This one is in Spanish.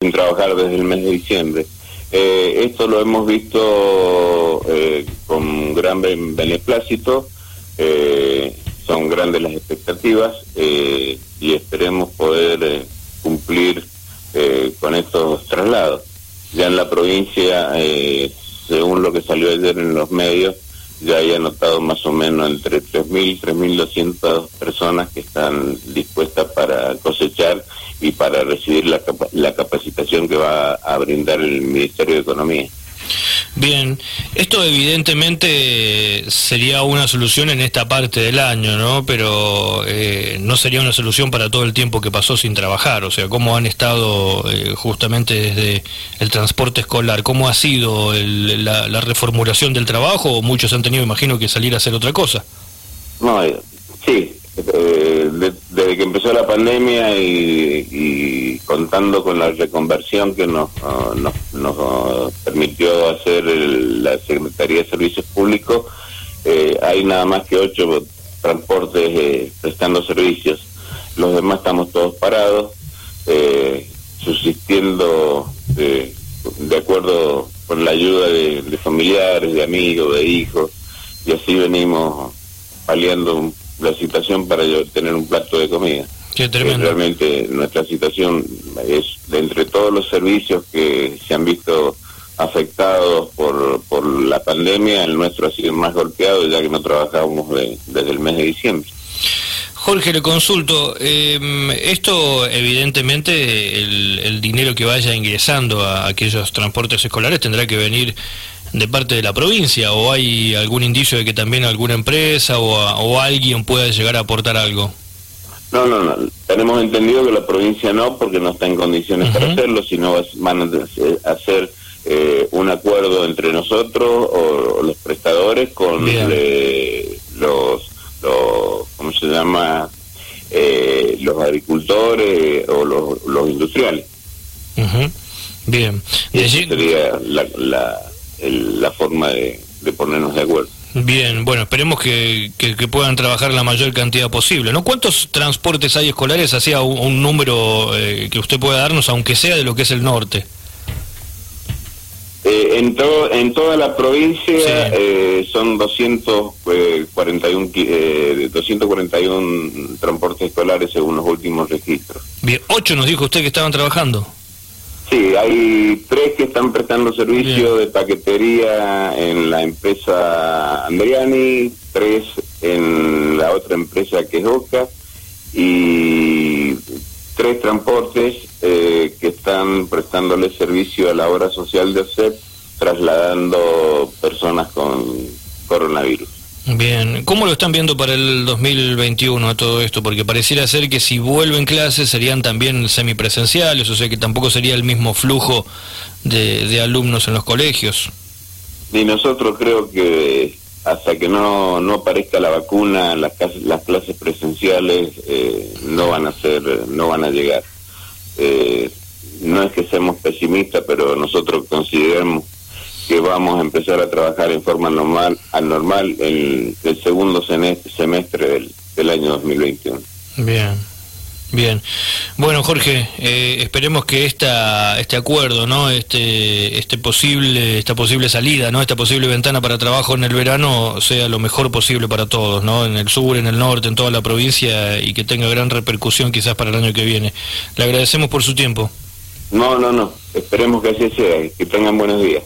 sin trabajar desde el mes de diciembre. Eh, esto lo hemos visto eh, con gran beneplácito, eh, son grandes las expectativas y esperemos poder cumplir con estos traslados. Ya en la provincia, según lo que salió ayer en los medios, ya hay anotado más o menos entre 3.000 y 3.200 personas que están dispuestas para cosechar y para recibir la, la capacitación que va a brindar el Ministerio de Economía. Bien, esto evidentemente sería una solución en esta parte del año, ¿no? Pero eh, no sería una solución para todo el tiempo que pasó sin trabajar. O sea, ¿cómo han estado eh, justamente desde el transporte escolar? ¿Cómo ha sido la, reformulación del trabajo? ¿O muchos han tenido, imagino, que salir a hacer otra cosa? No, eh, desde que empezó la pandemia y, contando con la reconversión que nos, ah, nos, permitió hacer la Secretaría de Servicios Públicos, eh, hay nada más que ocho transportes eh, prestando servicios. Los demás estamos todos parados, eh, subsistiendo de acuerdo con la ayuda de, de familiares, de amigos, de hijos, y así venimos paliando un la situación para tener un plato de comida. Qué tremendo. realmente nuestra situación es de entre todos los servicios que se han visto afectados por, por la pandemia, el nuestro ha sido más golpeado ya que no trabajamos desde el mes de diciembre. Jorge, le consulto, em, esto evidentemente el, el, dinero que vaya ingresando a aquellos transportes escolares tendrá que venir de parte de la provincia o hay algún indicio de que también alguna empresa o, alguien pueda llegar a aportar algo? No, no, no. Tenemos entendido que la provincia no, porque no está en condiciones para hacerlo, sino van a hacer eh, un acuerdo entre nosotros o, los prestadores con los, los, ¿cómo se llama? Eh, los agricultores o los, industriales. Bien. Y sería la la forma de, ponernos de acuerdo. Bien, bueno, esperemos que, que, puedan trabajar la mayor cantidad posible. ¿no? ¿Cuántos transportes hay escolares? Hacía un, número eh, que usted pueda darnos, aunque sea de lo que es el norte. Eh, en, todo, en toda la provincia eh, son 241, 241 transportes escolares según los últimos registros. Bien, ocho nos dijo usted que estaban trabajando. Sí, hay tres que están prestando servicio de paquetería en la empresa Andriani, tres en la otra empresa que es Oca y tres transportes eh, que están prestándole servicio a la obra social de OSEP trasladando personas con coronavirus. Bien, ¿cómo lo están viendo para el 2021 a todo esto? Porque pareciera ser que si vuelven clases serían también semipresenciales, o sea que tampoco sería el mismo flujo de, alumnos en los colegios. Y nosotros creo que hasta que no, no aparezca la vacuna, las, las clases presenciales eh, no van a ser, no van a llegar. Eh, no es que seamos pesimistas, pero nosotros consideramos que vamos a empezar a trabajar en forma normal, anormal en el segundo semestre del, del año 2021. Bien. Bien, bueno Jorge, eh, esperemos que esta, este acuerdo, no, este, este posible, esta posible salida, no, esta posible ventana para trabajo en el verano sea lo mejor posible para todos, no, en el sur, en el norte, en toda la provincia y que tenga gran repercusión quizás para el año que viene. Le agradecemos por su tiempo. No, no, no, esperemos que así sea, que tengan buenos días.